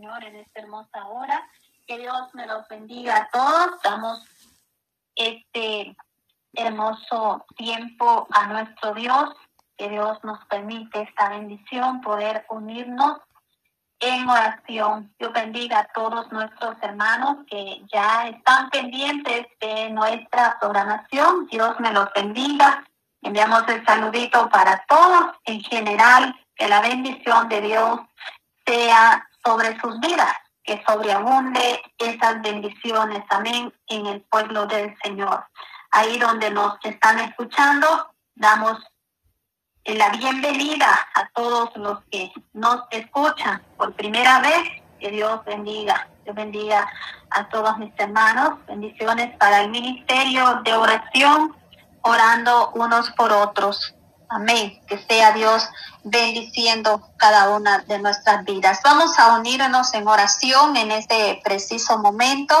Señor, en esta hermosa hora. Que Dios me los bendiga a todos. Damos este hermoso tiempo a nuestro Dios. Que Dios nos permite esta bendición, poder unirnos en oración. Dios bendiga a todos nuestros hermanos que ya están pendientes de nuestra programación. Dios me los bendiga. Enviamos el saludito para todos en general. Que la bendición de Dios sea sobre sus vidas, que sobreabunde esas bendiciones, amén, en el pueblo del Señor. Ahí donde nos están escuchando, damos la bienvenida a todos los que nos escuchan por primera vez. Que Dios bendiga, Dios bendiga a todos mis hermanos. Bendiciones para el ministerio de oración, orando unos por otros. Amén. Que sea Dios bendiciendo cada una de nuestras vidas. Vamos a unirnos en oración en este preciso momento.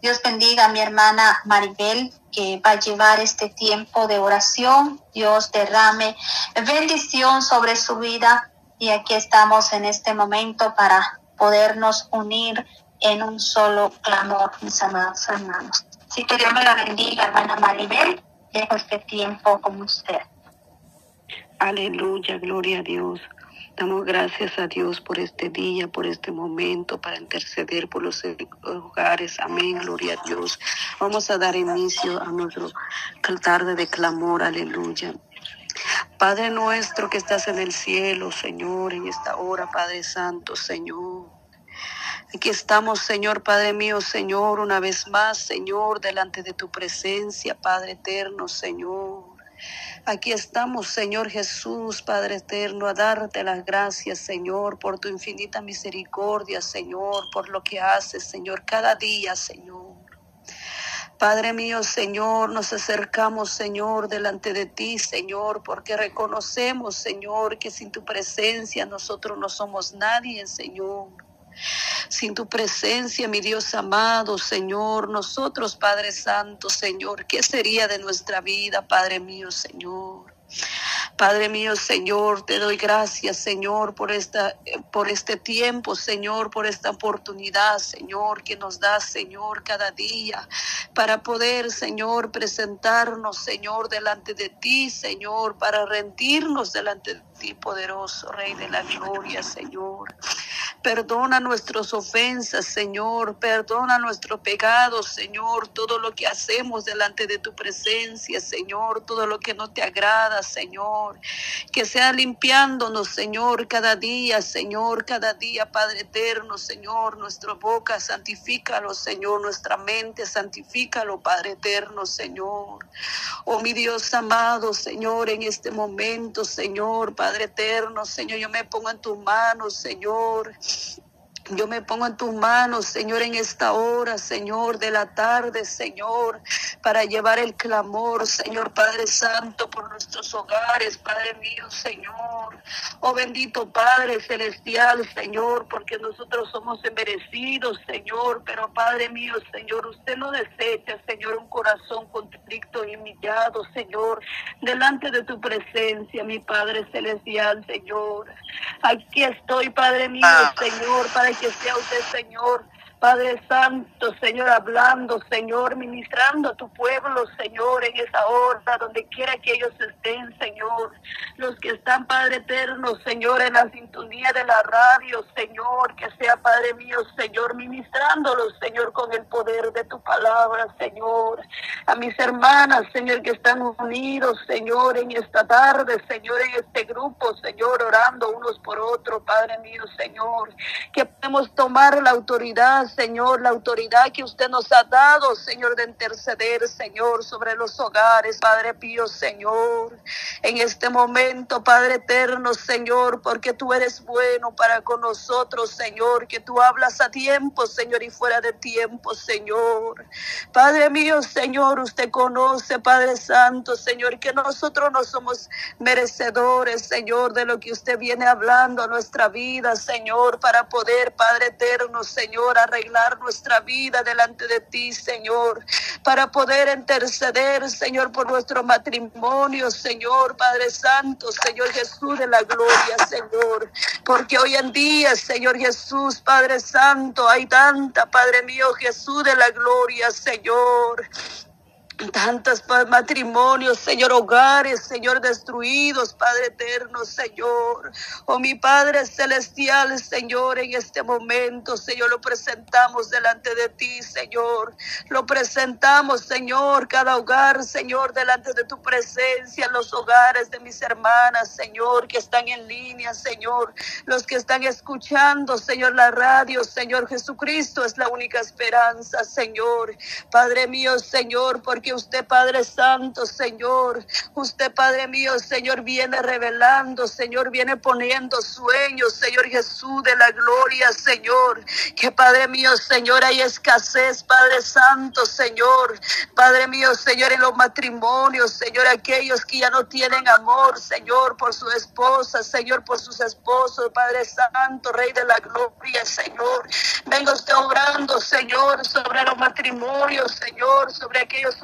Dios bendiga a mi hermana Maribel que va a llevar este tiempo de oración. Dios derrame bendición sobre su vida y aquí estamos en este momento para podernos unir en un solo clamor, mis amados hermanos. Si que Dios me la bendiga, hermana Maribel. Dejo este tiempo con usted. Aleluya, gloria a Dios. Damos gracias a Dios por este día, por este momento, para interceder por los hogares. Amén, gloria a Dios. Vamos a dar inicio a nuestro tarde de clamor. Aleluya. Padre nuestro que estás en el cielo, Señor, en esta hora, Padre Santo, Señor. Aquí estamos, Señor, Padre mío, Señor, una vez más, Señor, delante de tu presencia, Padre eterno, Señor. Aquí estamos, Señor Jesús, Padre eterno, a darte las gracias, Señor, por tu infinita misericordia, Señor, por lo que haces, Señor, cada día, Señor. Padre mío, Señor, nos acercamos, Señor, delante de ti, Señor, porque reconocemos, Señor, que sin tu presencia nosotros no somos nadie, Señor. Sin tu presencia, mi Dios amado, Señor, nosotros, Padre Santo, Señor, ¿qué sería de nuestra vida, Padre mío, Señor? Padre mío, Señor, te doy gracias, Señor, por esta por este tiempo, Señor, por esta oportunidad, Señor, que nos das, Señor, cada día para poder, Señor, presentarnos, Señor, delante de ti, Señor, para rendirnos delante de ti, poderoso Rey de la gloria, Señor. Perdona nuestras ofensas, Señor. Perdona nuestros pecados, Señor. Todo lo que hacemos delante de tu presencia, Señor. Todo lo que no te agrada, Señor. Que sea limpiándonos, Señor, cada día, Señor. Cada día, Padre eterno, Señor. Nuestra boca, santifícalo, Señor. Nuestra mente, santifícalo, Padre eterno, Señor. Oh, mi Dios amado, Señor, en este momento, Señor, Padre eterno, Señor, yo me pongo en tus manos, Señor. Yo me pongo en tus manos, Señor, en esta hora, Señor, de la tarde, Señor, para llevar el clamor, Señor Padre Santo, por nuestros hogares, Padre mío, Señor. Oh bendito Padre Celestial, Señor, porque nosotros somos merecidos, Señor, pero Padre mío, Señor, usted no desecha, Señor, un corazón contrito y humillado, Señor, delante de tu presencia, mi Padre Celestial, Señor. Aquí estoy, Padre mío, ah. Señor, para que sea usted, Señor, Padre Santo, Señor, hablando, Señor, ministrando a tu pueblo, Señor, en esa hora, donde quiera que ellos estén, Señor. Los que están, Padre eterno, Señor, en la sintonía de la radio, Señor, que sea, Padre mío, Señor, ministrándolos, Señor, con el poder de tu palabra, Señor. A mis hermanas, Señor, que están unidos, Señor, en esta tarde, Señor, en este grupo, Señor, orando unos por otros, Padre mío, Señor, que podemos tomar la autoridad, Señor, la autoridad que usted nos ha dado, Señor, de interceder, Señor, sobre los hogares, Padre Pío, Señor. En este momento, Padre eterno, Señor, porque tú eres bueno para con nosotros, Señor, que tú hablas a tiempo, Señor, y fuera de tiempo, Señor. Padre mío, Señor, usted conoce, Padre Santo, Señor, que nosotros no somos merecedores, Señor, de lo que usted viene hablando a nuestra vida, Señor, para poder, Padre eterno, Señor, arreglar nuestra vida delante de ti, Señor, para poder interceder, Señor, por nuestro matrimonio, Señor, Padre Santo, Señor Jesús de la gloria, Señor, porque hoy en día, Señor Jesús, Padre Santo, hay tanta, Padre mío, Jesús de la gloria, Señor tantos matrimonios, Señor, hogares, Señor, destruidos, Padre eterno, Señor. Oh, mi Padre celestial, Señor, en este momento, Señor, lo presentamos delante de ti, Señor. Lo presentamos, Señor, cada hogar, Señor, delante de tu presencia, los hogares de mis hermanas, Señor, que están en línea, Señor. Los que están escuchando, Señor, la radio, Señor Jesucristo es la única esperanza, Señor. Padre mío, Señor, porque usted, Padre Santo, Señor, usted, Padre mío, Señor, viene revelando, Señor, viene poniendo sueños, Señor Jesús de la gloria, Señor. Que Padre mío, Señor, hay escasez, Padre Santo, Señor. Padre mío, Señor, en los matrimonios, Señor, aquellos que ya no tienen amor, Señor, por su esposa, Señor, por sus esposos, Padre Santo, Rey de la gloria, Señor. Venga usted obrando, Señor, sobre los matrimonios, Señor, sobre aquellos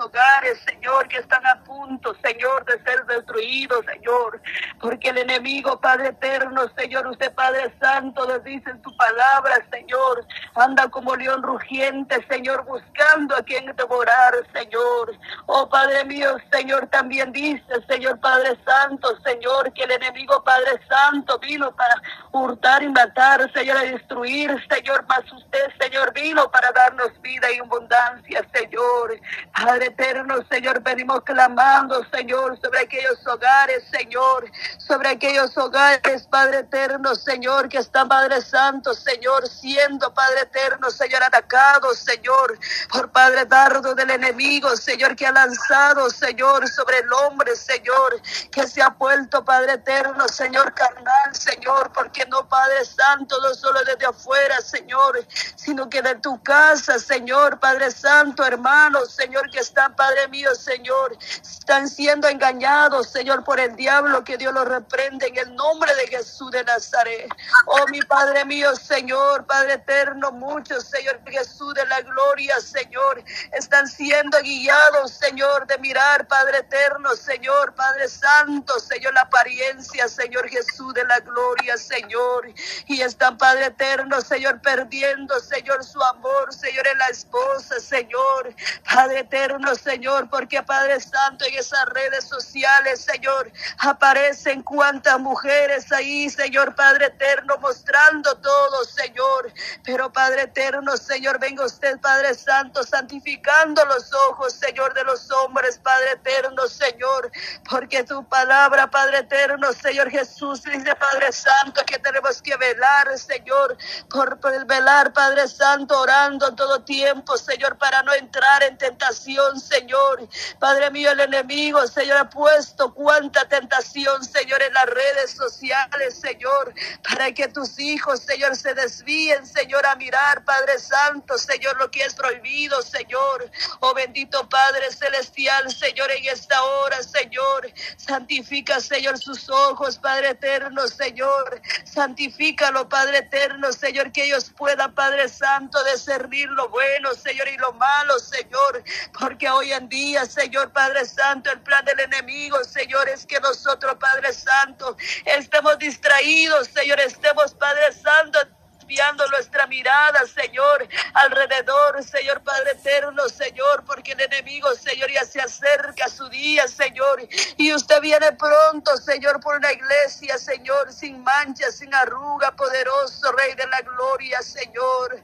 Señor, que están a punto, Señor, de ser destruidos, Señor. Porque el enemigo, Padre eterno, Señor, usted, Padre Santo, nos dice en tu palabra, Señor, anda como león rugiente, Señor, buscando a quien devorar, Señor. Oh, Padre mío, Señor, también dice, Señor, Padre Santo, Señor, que el enemigo, Padre Santo, vino para hurtar y matar, Señor, a destruir, Señor, más usted, Señor, vino para darnos vida y abundancia, Señor. Padre eterno, Señor, venimos clamando, Señor, sobre aquellos hogares, Señor, sobre aquellos hogares, Padre eterno, Señor, que están, Padre Santo, Señor, siendo, Padre eterno, Señor, atacados, Señor, por Padre dardo del enemigo, Señor, que ha lanzado, Señor, sobre el hombre, Señor, que se ha vuelto, Padre eterno, Señor, carnal, Señor, porque no, Padre Santo, no solo desde afuera, Señor, sino que de tu casa, Señor, Padre Santo, hermanos, Señor, que Padre mío, Señor, están siendo engañados, Señor, por el diablo, que Dios los reprende en el nombre de Jesús de Nazaret. Oh, mi Padre mío, Señor, Padre eterno, muchos, Señor Jesús de la gloria, Señor, están siendo guiados, Señor, de mirar, Padre eterno, Señor, Padre Santo, Señor, la apariencia, Señor Jesús de la gloria, Señor, y están, Padre eterno, Señor, perdiendo, Señor, su amor, Señor, en la esposa, Señor, Padre eterno, Señor, porque Padre Santo, en esas redes sociales, Señor, aparecen cuantas mujeres ahí, Señor Padre eterno, mostrando todo, Señor. Pero Padre eterno, Señor, venga usted, Padre Santo, santificando los ojos, Señor, de los hombres, Padre eterno, Señor, porque tu palabra, Padre eterno, Señor Jesús, dice, Padre Santo, que tenemos que velar, Señor, por, por velar, Padre Santo, orando todo tiempo, Señor, para no entrar en tentación, Señor. Padre mío, el enemigo, Señor, ha puesto cuánta tentación, Señor, en las redes sociales, Señor, para que tus hijos, Señor, se desvíen, Señor, a mirar, Padre Santo, Señor, lo que es prohibido, Señor. Oh bendito Padre Celestial, Señor, en esta hora, Señor, santifica, Señor, sus ojos, Padre eterno, Señor. Santifícalo, Padre eterno, Señor, que ellos puedan, Padre Santo, discernir lo bueno, Señor, y lo malo, Señor, porque hoy en día, Señor Padre Santo, el plan del enemigo, Señor, es que nosotros, Padre Santo, estemos distraídos, Señor, estemos, Padre Santo, desviando nuestra mirada, Señor, alrededor, Señor Padre eterno, Señor, porque el enemigo, Señor, ya se acerca a su día, Señor, y usted viene pronto, Señor, por una iglesia, Señor, sin mancha, sin arruga, poderoso, Rey de la gloria, Señor.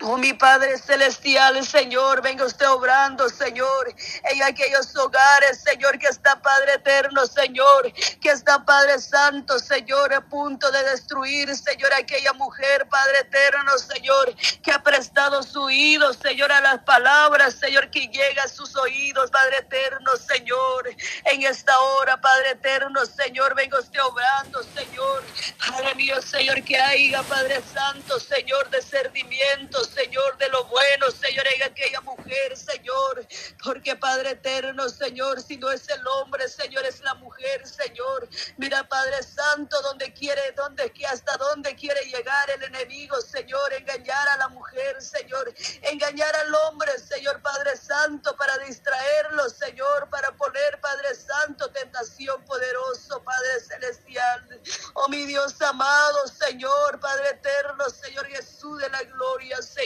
Oh, mi Padre Celestial, Señor, venga usted obrando, Señor, en aquellos hogares, Señor, que está Padre Eterno, Señor, que está Padre Santo, Señor, a punto de destruir, Señor, aquella mujer, Padre Eterno, Señor, que ha prestado su oído, Señor, a las palabras, Señor, que llega a sus oídos, Padre Eterno, Señor, en esta hora, Padre Eterno, Señor, venga usted obrando, Señor, Padre mío, Señor, que haya, Padre Santo, Señor, discernimiento, Señor, de lo bueno, Señor, en aquella mujer, Señor, Porque Padre eterno, Señor, si no es el hombre, Señor, es la mujer, Señor. Mira, Padre Santo, donde quiere, donde, hasta dónde quiere llegar el enemigo, Señor, engañar a la mujer, Señor, engañar al hombre, Señor, Padre Santo, para distraerlo, Señor, para poner, Padre Santo, tentación poderoso, Padre Celestial. Oh, mi Dios amado, Señor, Padre eterno, Señor Jesús de la gloria, Señor.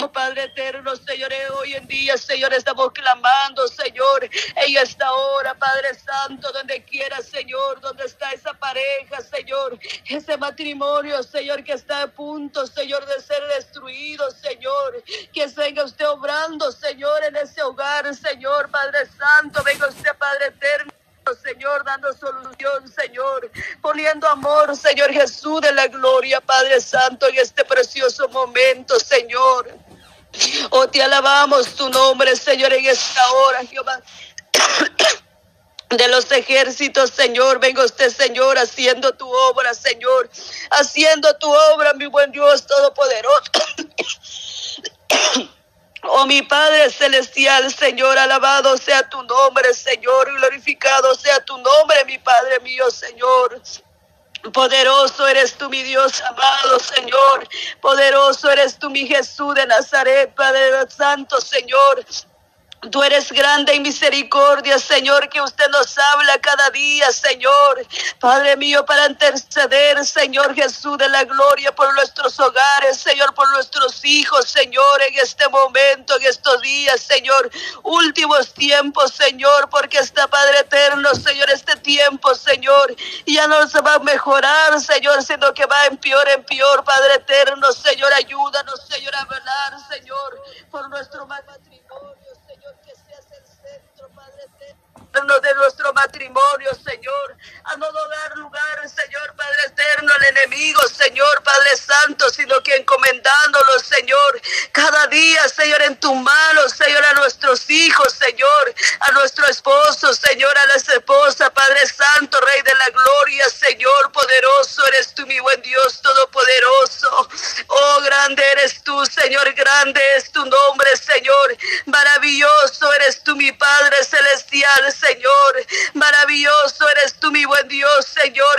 Oh, Padre eterno, Señor, hoy en día, Señor, estamos clamando, Señor, en esta hora, Padre Santo, donde quiera, Señor, donde está esa pareja, Señor, ese matrimonio, Señor, que está a punto, Señor, de ser destruido, Señor, que venga usted obrando, Señor, en ese hogar, Señor, Padre Santo, venga usted, Padre eterno. Señor, dando solución, Señor, poniendo amor, Señor Jesús de la gloria, Padre Santo, en este precioso momento, Señor. Oh, te alabamos tu nombre, Señor, en esta hora, Jehová. de los ejércitos, Señor. Venga usted, Señor, haciendo tu obra, Señor. Haciendo tu obra, mi buen Dios Todopoderoso. Oh mi Padre Celestial, Señor, alabado sea tu nombre, Señor, glorificado sea tu nombre, mi Padre mío, Señor. Poderoso eres tú, mi Dios amado, Señor. Poderoso eres tú, mi Jesús de Nazaret, Padre Santo, Señor. Tú eres grande en misericordia, Señor, que usted nos habla cada día, Señor. Padre mío, para interceder, Señor Jesús de la gloria por nuestros hogares, Señor, por nuestros hijos, Señor, en este momento, en estos días, Señor. Últimos tiempos, Señor, porque está Padre eterno, Señor, este tiempo, Señor, ya no se va a mejorar, Señor, sino que va en peor, en peor, Padre eterno, Señor, ayúdanos, Señor, a velar, Señor, por nuestro matrimonio de nuestro matrimonio, Señor, a no dar lugar, Señor Padre eterno, al enemigo, Señor Padre Santo, sino que encomendándolo, Señor, cada día, Señor, en tu mano, Señor, a nuestros hijos, Señor, a nuestro esposo, Señor, a la esposa, Padre Santo, Rey de la gloria, Señor, poderoso eres tú, mi buen Dios todopoderoso. Oh, grande eres tú, Señor, grande es tu nombre, Señor. Maravilloso eres tú, mi Padre celestial, Señor. Maravilloso eres tú, mi buen Dios, Señor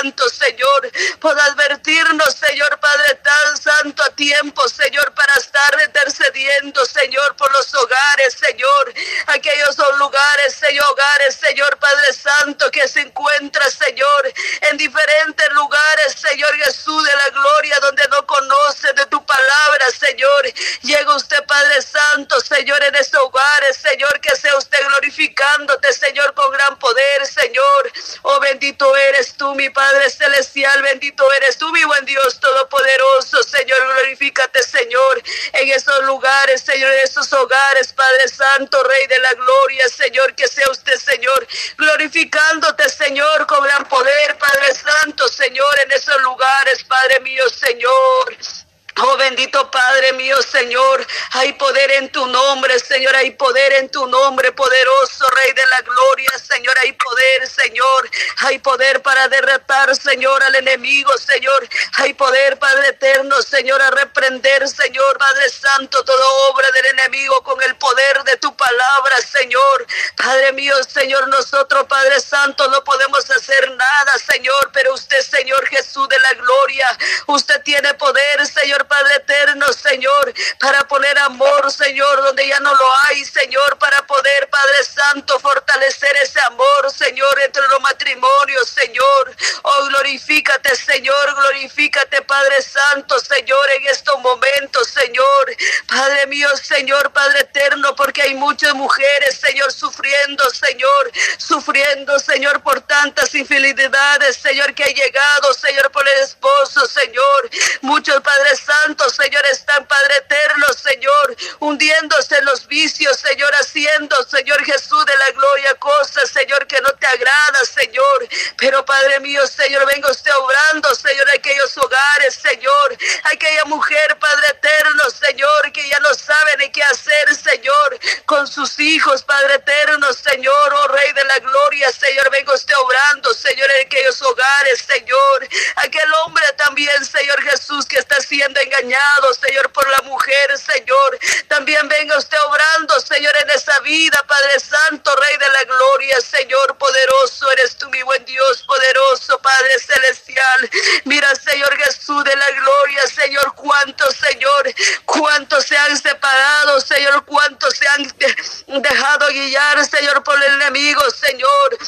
tanto, Señor, por advertirnos, Señor Padre tan santo a tiempo, Señor, para estar intercediendo, Señor, por los hogares, Señor. Aquellos son lugares, Señor, hogares, Señor Padre Santo, que se encuentra, Señor, en diferentes lugares, Señor Jesús de la gloria, donde no conoce de tu palabra, Señor. Llega usted, Padre Santo, Señor, en esos hogares, Señor, que sea usted glorificándote, Señor, con gran poder, Señor. Oh, bendito eres tú, mi Padre Celestial, bendito eres tú, mi buen Dios Todopoderoso, Señor, glorifícate, Señor, en esos lugares, Señor, en esos hogares, Padre Santo, Rey de la gloria, Señor, que sea usted, Señor, glorificándote, Señor, con gran poder, Padre Santo, Señor, en esos lugares, Padre mío, Señor. Oh bendito Padre mío, Señor, hay poder en tu nombre, Señor, hay poder en tu nombre, poderoso Rey de la gloria, Señor, hay poder, Señor, hay poder para derrotar, Señor, al enemigo, Señor, hay poder, Padre eterno, Señor, a reprender, Señor, Padre Santo, toda obra del enemigo con el poder de tu palabra, Señor, Padre mío, Señor, nosotros, Padre Santo, no podemos hacer nada, Señor, pero usted, Señor Jesús de la gloria, usted tiene poder, Señor, Padre eterno, Señor, para poner amor, Señor, donde ya no lo hay, Señor, para poder, Padre Santo, fortalecer ese amor, Señor, entre los matrimonios, Señor. Oh, glorifícate, Señor, glorifícate, Padre Santo, Señor, en estos momentos, Señor. Padre mío, Señor, Padre eterno, porque hay muchas mujeres, Señor, sufriendo, Señor, sufriendo, Señor, por tantas infidelidades, Señor, que ha llegado, Señor, por el esposo, Señor. Muchos, Padre Santo, Señor, están, Padre eterno, Señor, hundiéndose en los vicios, Señor, haciendo, Señor Jesús de la gloria, cosas, Señor, que no te agrada, Señor. Pero, Padre mío, Señor, venga usted obrando, Señor, aquellos hogares, Señor, aquella mujer, Padre eterno, Señor, que ya no sabe ni qué hacer, Señor, con sus hijos, Padre eterno, Señor, oh Rey de la gloria, Señor, venga usted obrando, Señor, en aquellos hogares, Señor, aquel hombre también, Señor Señor Jesús, que está siendo engañado, Señor, por la mujer, Señor. También venga usted obrando, Señor, en esa vida, Padre Santo, Rey de la Gloria, Señor poderoso, eres tú, mi buen Dios, poderoso, Padre Celestial. Mira, Señor Jesús de la Gloria, Señor, cuántos, Señor, cuántos se han separado, Señor, cuántos se han dejado guiar, Señor, por el enemigo, Señor.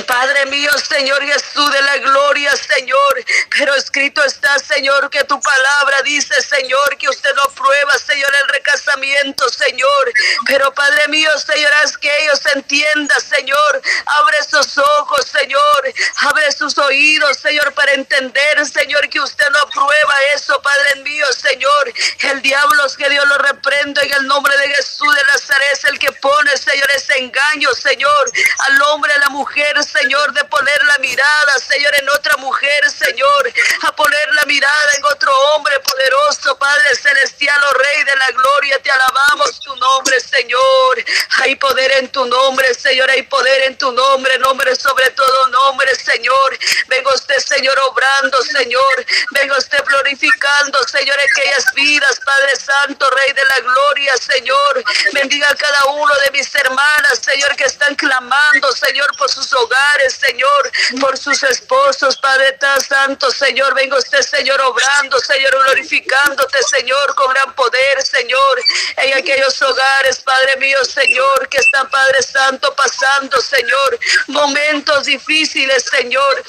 Padre mío, Señor Jesús de la gloria, Señor. Pero escrito está, Señor, que tu palabra dice, Señor, que usted no prueba, Señor, el recasamiento, Señor. Pero Padre mío, Señor, haz que ellos entiendan, Señor. Abre sus ojos, Señor. Abre sus oídos, Señor, para entender, Señor, que usted no prueba eso, Padre mío, Señor. El diablo es que Dios lo reprende en el nombre de Jesús de Nazaret, es el que pone, Señor, ese engaño, Señor, al hombre, a la mujer, Señor, de poner la mirada, Señor, en otra mujer, Señor, a poner mirada en otro hombre poderoso, Padre Celestial, oh Rey de la Gloria, te alabamos tu nombre, Señor. Hay poder en tu nombre, Señor, hay poder en tu nombre, nombre sobre todo nombre, Señor. Venga usted, Señor, obrando, Señor. Venga usted glorificando, Señor, aquellas vidas, Padre Santo, Rey de la Gloria, Señor. Bendiga a cada uno de mis hermanas, Señor, que están clamando, Señor, por sus hogares Señor, por sus esposos, Padre tan santo, Señor. Venga usted, Señor, obrando, Señor, glorificándote, Señor, con gran poder, Señor, en aquellos hogares, Padre mío, Señor, que están, Padre Santo, pasando, Señor, momentos difíciles, Señor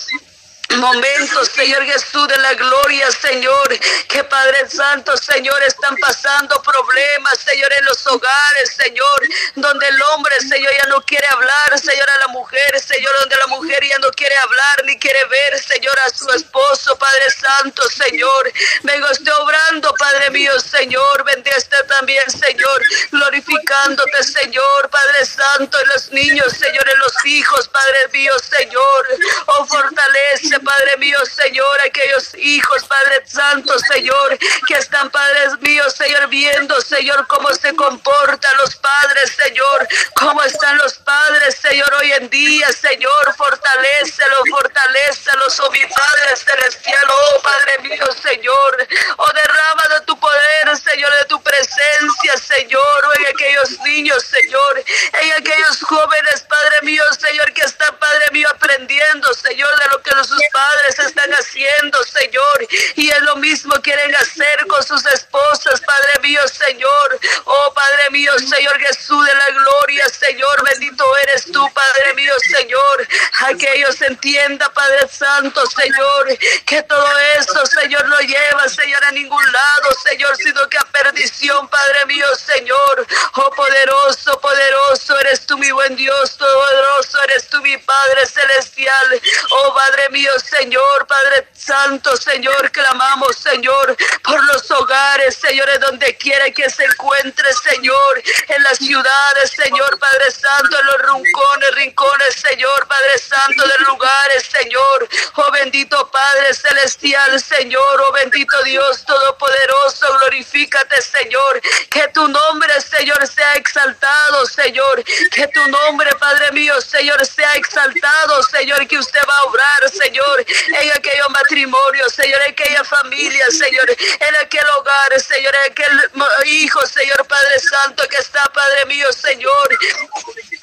momentos, Señor Jesús de la gloria, Señor, que Padre Santo, Señor, están pasando problemas, Señor, en los hogares, Señor, donde el hombre, Señor, ya no quiere hablar, Señor, a la mujer, Señor, donde la mujer ya no quiere hablar ni quiere ver, Señor, a su esposo, Padre Santo, Señor. Vengo usted obrando, Padre mío, Señor, bendiga también, Señor, glorificándote, Señor, Padre Santo, en los niños, Señor, en los hijos, Padre mío, Señor, oh fortalece, Padre mío, Señor, aquellos hijos, Padre Santo, Señor, que están, Padres míos, Señor, viendo, Señor, cómo se comportan los padres, Señor, cómo están los padres, Señor, hoy en día, Señor, fortalecelo, fortalecelo, oh mi Padre celestial, oh Padre mío, Señor, oh derrama de tu poder, Señor, de tu presencia, Señor, oh en aquellos niños, Señor, en aquellos jóvenes, Padre mío, Señor, que están, Padre mío, aprendiendo, Señor, de lo que sus padres están haciendo, Señor. Y es lo mismo quieren hacer con sus esposas, Padre mío, Señor. Oh, Padre mío, Señor Jesús de la gloria, Señor. Bendito eres tú, Padre mío, Señor. A que ellos entiendan, Padre Santo, Señor, que todo eso, Señor, no lleva, Señor, a ningún lado, Señor, sino que a perdición, Padre mío, Señor. Oh, poderoso, poderoso eres tú, mi buen Dios, poderoso eres tú, mi Padre celestial. Oh, Padre mío, Señor, Padre Santo, Señor, clamamos, Señor, por los hogares, Señor, donde quiera que se encuentre, Señor, en las ciudades, Señor, Padre Santo, en los rincones, rincones, Señor, Padre Santo, de lugares, Señor, oh bendito Padre Celestial, Señor, oh bendito Dios Todopoderoso, glorifícate, Señor, que tu nombre, Señor, sea exaltado, Señor, que tu nombre, Padre mío, Señor, sea exaltado, Señor, que usted va a obrar, Señor, en aquellos matrimonios, Señor, en aquella familia, Señor, en aquel hogar, Señor, en aquel hijo, Señor Padre Santo, que está, Padre mío, Señor,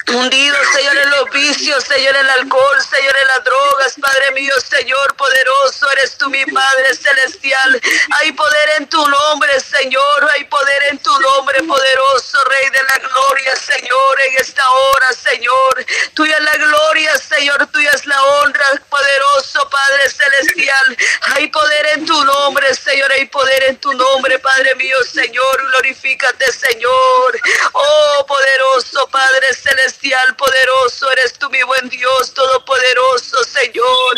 hundido, Señor, en los vicios, Señor, en el alcohol, Señor, en las drogas, Padre mío, Señor, poderoso eres tú, mi Padre celestial. Hay poder en tu nombre, Señor, hay poder en tu nombre, poderoso Rey de la gloria, Señor, en esta hora, Señor. Tuya es la gloria, Señor, tuya es la honra, poderoso Padre celestial. Hay poder en tu nombre, Señor, hay poder en tu nombre, Padre mío, Señor, glorifícate, Señor. Oh, poderoso Padre celestial, poderoso eres tú, mi buen Dios, todopoderoso, Señor.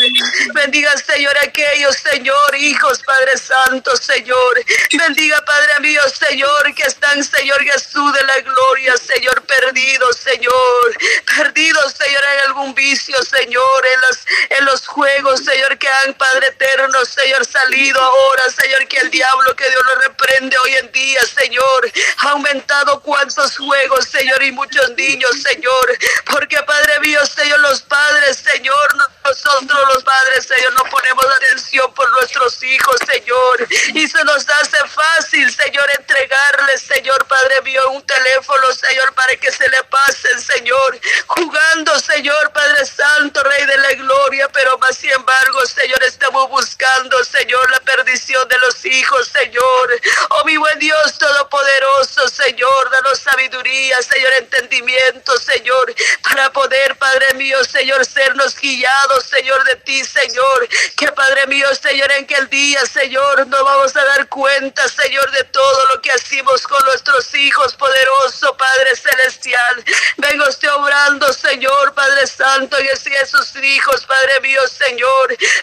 Bendiga, Señor, aquellos, Señor, hijos, Padre Santo, Señor. Bendiga, Padre mío, Señor, que están, Señor Jesús de la gloria, Señor, perdidos, Señor. Perdidos, Señor, en algún vicio, Señor, en los, en los juegos, Señor, que han, Padre eterno, Señor, salido ahora, Señor, que el diablo, que Dios lo reprende hoy en día, Señor, ha aumentado cuantos juegos, Señor, y muchos niños, Señor, porque Padre mío, Señor, los padres, Señor, nosotros los padres, Señor, no ponemos atención por nuestros hijos, Señor, y se nos hace fácil, Señor, entregarles, Señor, Padre mío, un teléfono, Señor, para que se le pasen, Señor, jugando, Señor, Padre Santo, Rey de la Gloria, pero más embargo, Señor, estamos buscando, Señor, la perdición de los hijos, Señor. Oh, mi buen Dios Todopoderoso, Señor, danos sabiduría, Señor, entendimiento, Señor, para poder, Padre mío, Señor, sernos guiados, Señor, de ti, Señor. Que, Padre mío, Señor, en que el día, Señor, nos vamos a dar cuenta, Señor, de todo lo que hacemos con nuestros hijos, poderoso Padre Celestial. Vengo usted obrando, Señor, Padre Santo, y así esos hijos, Padre mío, Señor.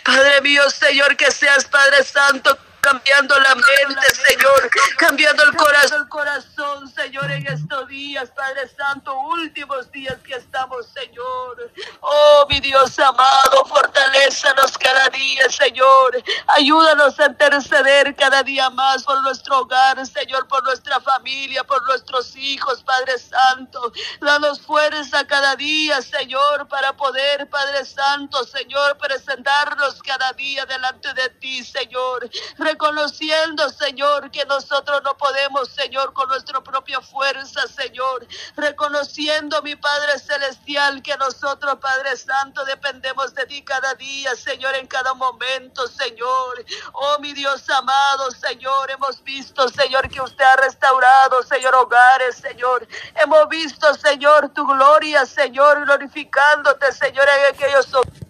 Padre mío, Señor, que seas Padre Santo cambiando la mente, Señor, cambiando el corazón, el corazón, Señor, en estos días, Padre Santo, últimos días que estamos, Señor. Oh, mi Dios amado, fortalecenos cada día, Señor. Ayúdanos a interceder cada día más por nuestro hogar, Señor, por nuestra familia, por nuestros hijos, Padre Santo. Danos fuerza cada día, Señor, para poder, Padre Santo, Señor, presentarnos cada día delante de ti, Señor reconociendo, Señor, que nosotros no podemos, Señor, con nuestra propia fuerza, Señor, reconociendo, mi Padre Celestial, que nosotros, Padre Santo, dependemos de ti cada día, Señor, en cada momento, Señor. Oh, mi Dios amado, Señor, hemos visto, Señor, que usted ha restaurado, Señor, hogares, Señor. Hemos visto, Señor, tu gloria, Señor, glorificándote, Señor, en aquellos hogares,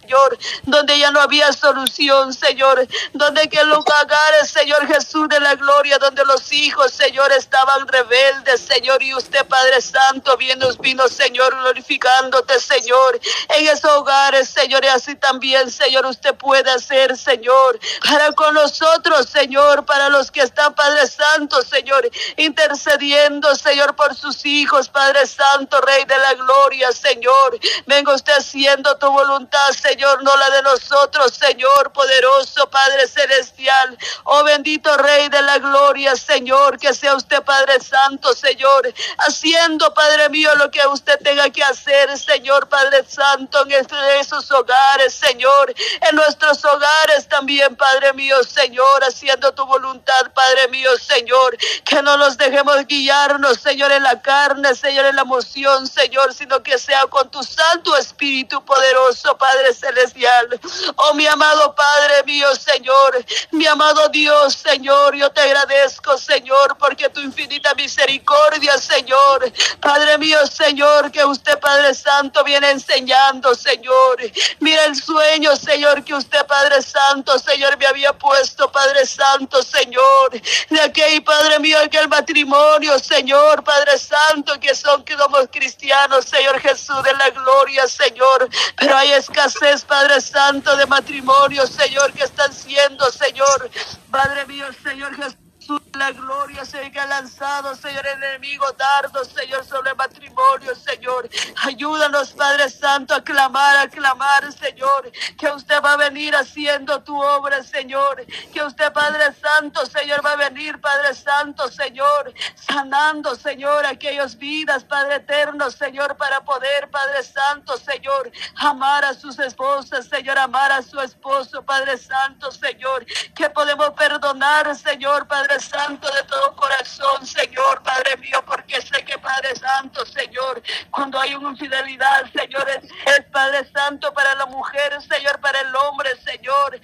Señor, donde ya no había solución, Señor, donde que los hogares, Señor Jesús de la gloria, donde los hijos, Señor, estaban rebeldes, Señor, y usted, Padre Santo, bien nos vino, Señor, glorificándote, Señor, en esos hogares, Señor, y así también, Señor, usted puede hacer, Señor, para con nosotros, Señor, para los que están, Padre Santo, Señor, intercediendo, Señor, por sus hijos, Padre Santo, Rey de la gloria, Señor, venga usted haciendo tu voluntad, Señor, no la de nosotros, Señor, poderoso, Padre Celestial. Oh bendito Rey de la Gloria, Señor, que sea usted Padre Santo, Señor, haciendo, Padre mío, lo que usted tenga que hacer, Señor, Padre Santo, en esos hogares, Señor, en nuestros hogares también, Padre mío, Señor, haciendo tu voluntad, Padre mío, Señor, que no nos dejemos guiarnos, Señor, en la carne, Señor, en la emoción, Señor, sino que sea con tu Santo Espíritu poderoso, Padre Celestial. Oh, mi amado Padre mío, Señor, mi amado Dios, Señor, yo te agradezco, Señor, porque tu infinita misericordia, Señor. Padre mío, Señor, que usted, Padre Santo, viene enseñando, Señor. Mira el sueño, Señor, que usted, Padre Santo, Señor, me había puesto, Padre Santo, Señor. De aquí, Padre mío, aquel matrimonio, Señor, Padre Santo, que son que somos cristianos, Señor Jesús de la gloria, Señor. Pero hay escasez, Padre Santo, de matrimonio, Señor, que están siendo, Señor. Padre mío, Señor Jesús la gloria, Señor, ha lanzado, Señor, enemigo dardo, Señor, sobre el matrimonio, Señor. Ayúdanos, Padre Santo, a clamar, a clamar, Señor, que usted va a venir haciendo tu obra, Señor. Que usted, Padre Santo, Señor, va a venir, Padre Santo, Señor, sanando, Señor, aquellas vidas, Padre eterno, Señor, para poder, Padre Santo, Señor, amar a sus esposas, Señor, amar a su esposo, Padre Santo, Señor, que podemos perdonar, Señor, Padre Santo, de todo corazón, Señor, Padre mío, porque sé que Padre Santo, Señor, cuando hay una infidelidad, Señor, es Padre Santo para la mujer, Señor, para el hombre, Señor.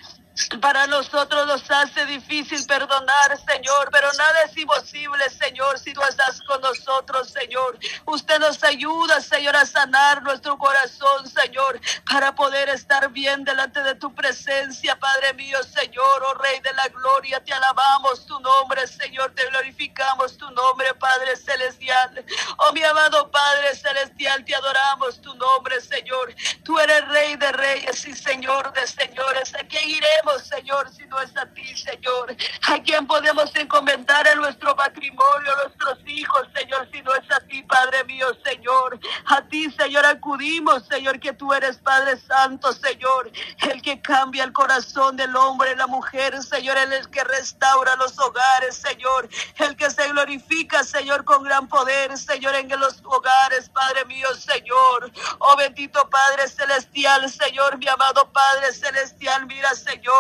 Para nosotros nos hace difícil perdonar, Señor, pero nada es imposible, Señor, si tú estás con nosotros, Señor. Usted nos ayuda, Señor, a sanar nuestro corazón, Señor, para poder estar bien delante de tu presencia, Padre mío, Señor, oh Rey de la Gloria, te alabamos tu nombre, Señor, te glorificamos tu nombre, Padre Celestial. Oh mi amado Padre Celestial, te adoramos tu nombre, Señor. Tú eres Rey de Reyes y Señor de Señores. ¿A quién iremos? Señor, si no es a ti, Señor. ¿A quién podemos encomendar en nuestro matrimonio, nuestros hijos, Señor, si no es a ti, Padre mío, Señor? A ti, Señor, acudimos, Señor, que tú eres Padre Santo, Señor, el que cambia el corazón del hombre, la mujer, Señor, el que restaura los hogares, Señor, el que se glorifica, Señor, con gran poder, Señor, en los hogares, Padre mío, Señor. Oh bendito Padre Celestial, Señor, mi amado Padre Celestial, mira, Señor,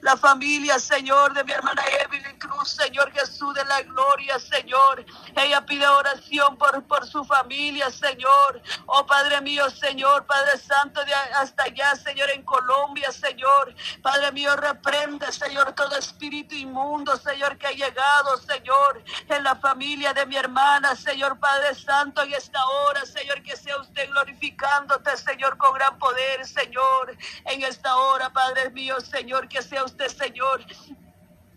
la familia, Señor, de mi hermana Evelyn Cruz, Señor Jesús de la gloria, Señor. Ella pide oración por, por su familia, Señor. Oh Padre mío, Señor, Padre Santo, de hasta allá, Señor, en Colombia, Señor. Padre mío, reprende, Señor, todo espíritu inmundo, Señor, que ha llegado, Señor, en la familia de mi hermana, Señor Padre Santo, en esta hora, Señor, que sea usted glorificándote, Señor, con gran poder, Señor, en esta hora, Padre mío, Señor, que sea usted, Señor,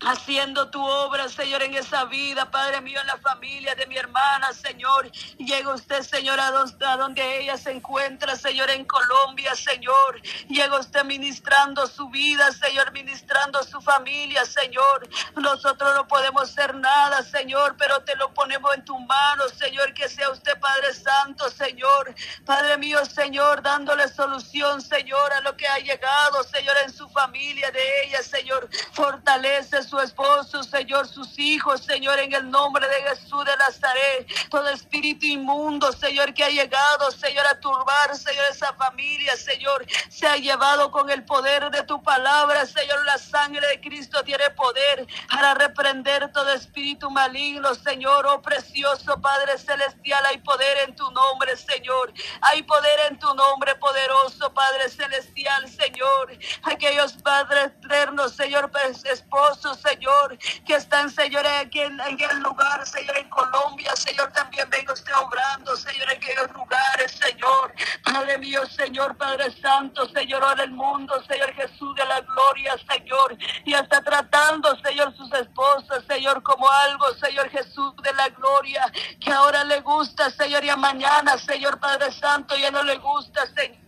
haciendo tu obra, Señor, en esa vida, Padre mío, en la familia de mi hermana, Señor. Llega usted, Señor, a donde, ella se encuentra, Señor, en Colombia, Señor. Llega usted ministrando su vida, Señor, ministrando su familia, Señor. Nosotros no podemos hacer nada, Señor, pero te lo ponemos en tu mano, Señor, que sea usted, Padre Santo, Señor. Padre mío, Señor, dándole solución, Señor, a lo que ha llegado, Señor, en su familia de ella, Señor. Fortalece su su esposo, Señor, sus hijos, Señor, en el nombre de Jesús de Nazaret. Todo espíritu inmundo, Señor, que ha llegado, Señor, a turbar, Señor, esa familia, Señor, se ha llevado con el poder de tu palabra, Señor. La sangre de Cristo tiene poder para reprender todo espíritu maligno, Señor. Oh precioso Padre Celestial, hay poder en tu nombre, Señor. Hay poder en tu nombre poderoso, Padre Celestial, Señor. Aquellos padres eternos, Señor, pues, esposos, Señor, que están, Señor, aquí en, el lugar, Señor, en Colombia, Señor, también venga usted obrando, Señor, en aquellos lugares, Señor. Padre mío, Señor, Padre Santo, Señor, en el mundo, Señor Jesús de la gloria, Señor, y está tratando, Señor, sus esposas, Señor, como algo, Señor Jesús de la gloria, que ahora le gusta, Señor, y a mañana, Señor Padre Santo, ya no le gusta, Señor.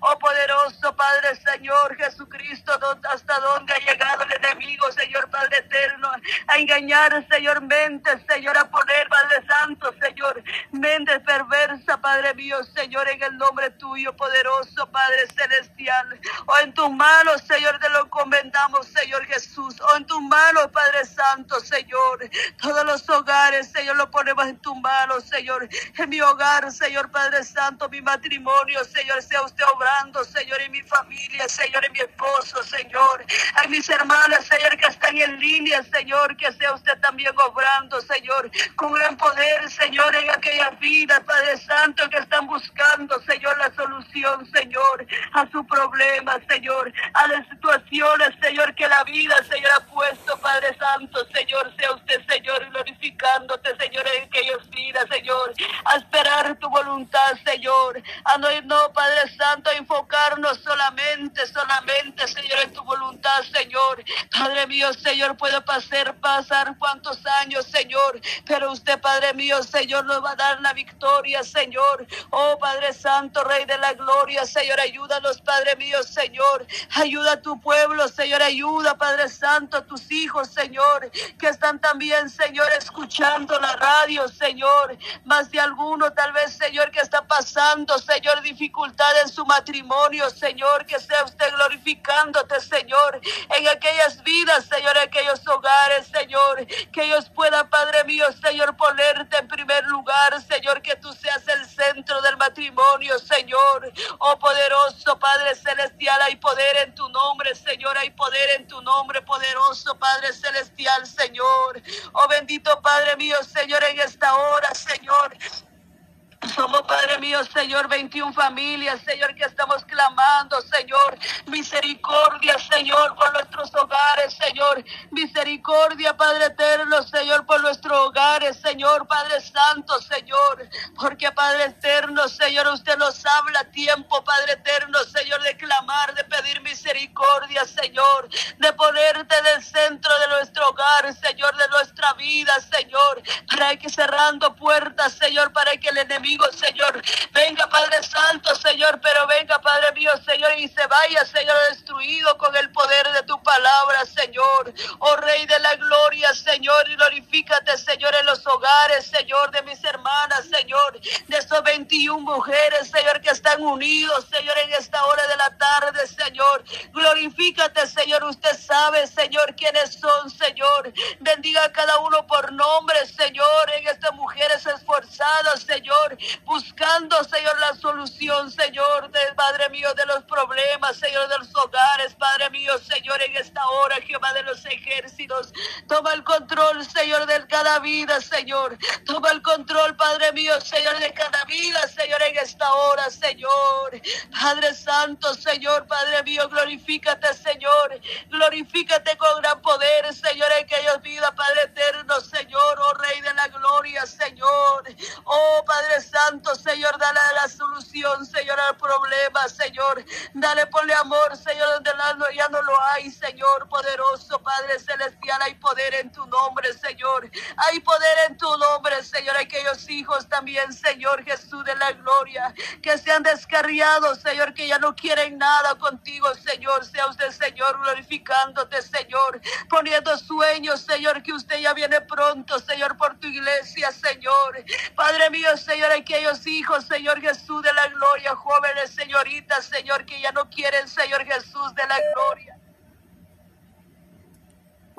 Oh poderoso Padre Señor Jesucristo, hasta dónde ha llegado el enemigo, Señor Padre eterno, engañar, Señor, mente, Señor, a poner, Padre Santo, Señor, mente perversa, Padre mío, Señor, en el nombre tuyo, poderoso Padre celestial. Oh, en tus manos, Señor, te lo encomendamos, Señor Jesús. Oh, en tus manos, Padre Santo, Señor. Todos los hogares, Señor, lo ponemos en tus manos, Señor. En mi hogar, Señor Padre Santo, mi matrimonio, Señor, sea usted obrando, Señor, en mi familia, Señor, en mi esposo, Señor, a mis hermanas, Señor, que están en línea, Señor, que sea usted también obrando, Señor, con gran poder, Señor, en aquellas vidas, Padre Santo, que están buscando, Señor, la solución, Señor, a su problema, Señor, a las situaciones, Señor, que la vida, Señor, ha puesto, Padre Santo, Señor, sea usted, Señor, glorificándote, Señor, en aquellas vidas, Señor, a esperar tu voluntad, Señor, a no, no Padre Santo, enfocarnos solamente, solamente, Señor, en tu voluntad, Señor. Padre mío, Señor, puede pasar, pasar cuantos años, Señor, pero usted, Padre mío, Señor, nos va a dar la victoria, Señor. Oh, Padre Santo, Rey de la Gloria, Señor, ayúdanos, Padre mío, Señor. Ayuda a tu pueblo, Señor, ayuda, Padre Santo, a tus hijos, Señor, que están también, Señor, escuchando la radio, Señor. Más de alguno, tal vez, Señor, que está pasando, Señor, dificultad en su matrimonio, Señor, que sea usted glorificándote, Señor, en aquellas vidas, Señor, en aquellos hogares, Señor, que ellos puedan, Padre mío, Señor, ponerte en primer lugar, Señor, que tú seas el centro del matrimonio, Señor. Oh poderoso Padre celestial, hay poder en tu nombre, Señor, hay poder en tu nombre, poderoso Padre celestial, Señor. Oh bendito Padre mío, Señor, en esta hora, Señor. Somos, Padre mío, Señor, 21 familias, Señor, que estamos clamando, Señor, misericordia, Señor, por nuestros hogares, Señor, misericordia, Padre eterno, Señor, por nuestros hogares, Señor, Padre Santo, Señor, porque Padre eterno, Señor, usted nos habla a tiempo, Padre eterno, Señor, de clamar, de pedir misericordia, Señor, de ponerte en el centro de nuestro hogar, Señor, de nuestra vida, Señor, para que cerrando puertas, Señor, para que el enemigo Señor. Venga, Padre Santo, Señor, pero venga, Padre mío, Señor, y se vaya, Señor, destruido con el poder de tu palabra. Señor. Oh Rey de la Gloria, Señor, y glorifícate, Señor, en los hogares, Señor, de mis hermanas, Señor, de estos 21 mujeres, Señor, que están unidos, Señor, en esta hora de la tarde, Señor. Glorifícate, Señor. Usted sabe, Señor, quiénes son, Señor. Bendiga a cada uno por nombre, Señor, en estas mujeres esforzadas, Señor, buscando, Señor, la solución, Señor, del Padre mío, de los problemas, Señor, de los hogares, Padre mío, Señor, en esta hora, Jehová de los ejércitos. Toma el control, Señor, de cada vida, Señor. Toma el control, Padre mío, Señor, de cada vida, Señor, en esta hora, Señor. Padre Santo, Señor, Padre mío, glorifícate, Señor. Glorifícate con gran poder, Señor, en aquellas vidas, Padre eterno, Señor, oh Rey de la gloria, Señor. Oh Padre Santo, Señor, dale la solución, Señor, al problema, Señor. Dale, ponle amor, Señor, donde ya no lo hay, Señor, poderoso, Padre celestial, hay poder en tu nombre, Señor. Hay poder en tu nombre, Señor. Aquellos hijos también, Señor Jesús de la gloria, que se han descarriado, Señor, que ya no quieren nada contigo, Señor. Sea usted, Señor, glorificándote, Señor, poniendo sueños, Señor, que usted ya viene pronto, Señor, por tu iglesia, Señor. Padre mío, Señor, aquellos hijos, Señor Jesús de la gloria, jóvenes, señoritas, Señor, que ya no quieren, Señor Jesús de la gloria.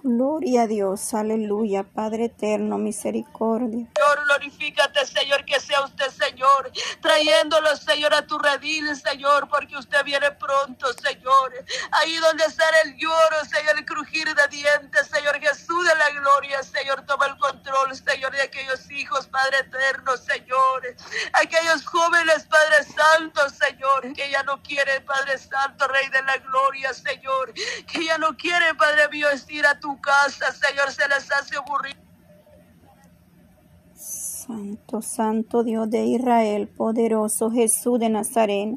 Gloria a Dios, aleluya, Padre eterno, misericordia. Señor, glorifícate, Señor, que sea usted, Señor, trayéndolo, Señor, a tu redil, Señor, porque usted viene pronto, Señor. Ahí donde está el lloro, Señor, el crujir de dientes, Señor Jesús de la gloria, Señor, toma el control, Señor, de aquellos hijos, Padre eterno, Señor. Aquellos jóvenes, Padre Santo, Señor, que ya no quieren, Padre Santo, Rey de la gloria, Señor, que ya no quieren, Padre mío, ir a tu casa, Señor, se les hace aburrido. Santo, Santo Dios de Israel, poderoso Jesús de Nazaret.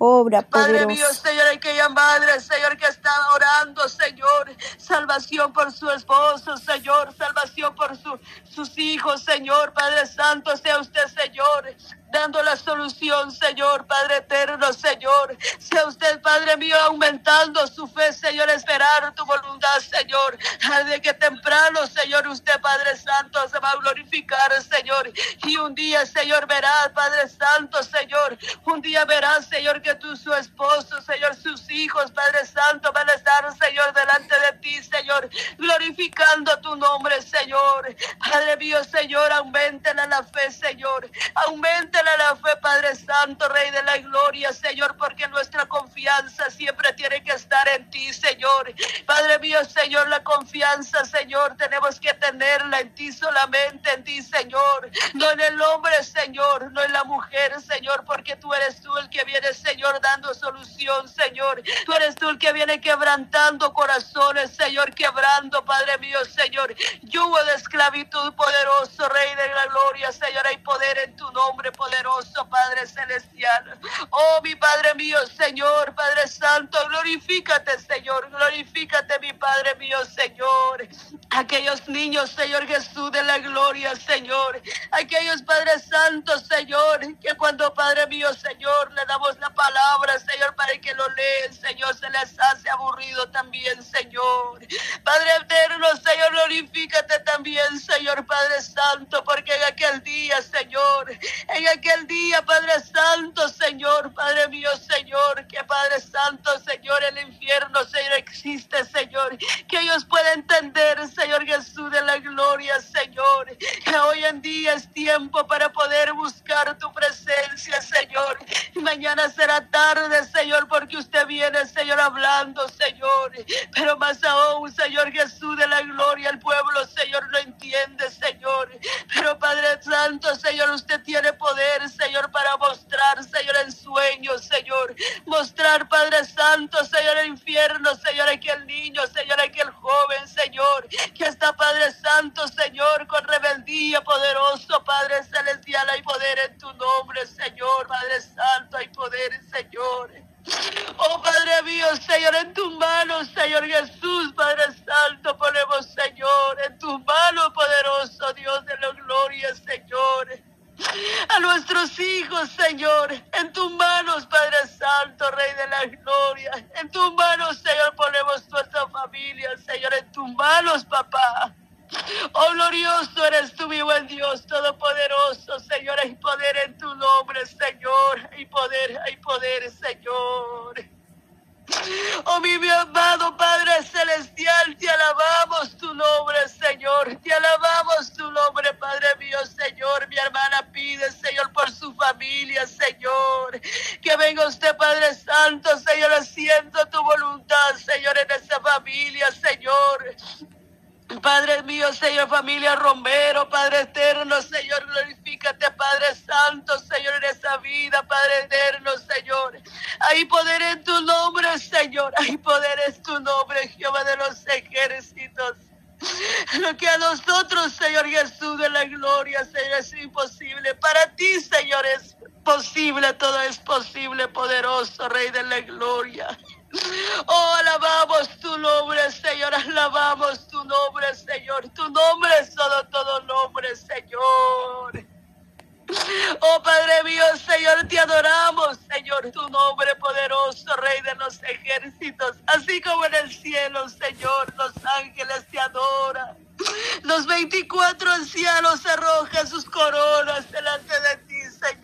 Obra Padre mío, Señor, aquella madre, Señor, que está orando, Señor, salvación por su esposo, Señor, salvación por su, sus hijos, Señor, Padre Santo, sea usted, Señor, dando la solución, Señor, Padre eterno, Señor. Sea usted, Padre mío, aumentando su fe, Señor, esperar tu voluntad, Señor. De que temprano, Señor, usted, Padre Santo, se va a glorificar, Señor. Y un día, Señor, verás, Padre Santo, Señor. Un día verás, Señor, que tú, su esposo, Señor, sus hijos, Padre Santo, van a estar, Señor, delante de ti, Señor, glorificando tu nombre, Señor. Padre mío, Señor, aumenten la fe, Señor. Aumenten la fe, Padre Santo, Rey de la Gloria, Señor, porque nuestra confianza siempre tiene que estar en ti, Señor. Padre mío, Señor, la confianza, Señor, tenemos que tenerla en ti solamente, en ti, Señor. No en el hombre, Señor, no en la mujer, Señor, porque tú eres tú el que viene, Señor, dando solución, Señor. Tú eres tú el que viene quebrantando corazones, Señor, quebrando, Padre mío, Señor. Yugo de esclavitud poderoso, Rey de la Gloria, Señor, hay poder en tu nombre, poderoso, Padre celestial. Oh, mi Padre mío, Señor, Padre Santo, glorifícate, Señor, glorifícate, mi Padre mío, Señor. Aquellos niños, Señor Jesús de la gloria, Señor. Aquellos Padres Santos, Señor, que cuando Padre mío, Señor, le damos la palabra, Señor, para que lo leen, Señor, se les hace aburrido también, Señor. Padre eterno, Señor, glorifícate también, Señor, Padre Santo, porque en aquel día, Señor, en aquel día, Padre Santo, Señor, Padre mío, Señor, que Padre Santo, Señor, el infierno, Señor, existe, Señor, que ellos puedan entender, Señor Jesús de la gloria, Señor, que hoy en día es tiempo para poder buscar tu presencia, Señor, y mañana será tarde, Señor, porque usted viene, Señor, hablando, Señor, pero más aún, Señor Jesús de la gloria, el pueblo, Señor, no entiende, Señor, pero Padre Santo, Señor, usted tiene poder Señor, para mostrar, Señor, el sueño, Señor. Mostrar, Padre Santo, Señor, el infierno, Señor, aquel niño, Señor, aquel joven, Señor, que está, Padre Santo, Señor, con rebeldía, poderoso, Padre Celestial, hay poder en tu nombre, Señor, Padre Santo, hay poder, Señor. Oh Padre mío, Señor, en tus manos, Señor Jesús, Padre Santo, ponemos, Señor, en tus manos, poderoso Dios de la gloria, Señor a nuestros hijos, Señor. En tus manos, Padre Santo, Rey de la Gloria. En tus manos, Señor, ponemos nuestra familia, Señor. En tus manos, papá. Oh, glorioso eres tú, mi buen Dios, todopoderoso, Señor. Hay poder en tu nombre, Señor. Hay poder, hay poder, Señor. Oh, mi amado Padre Celestial, te alabamos,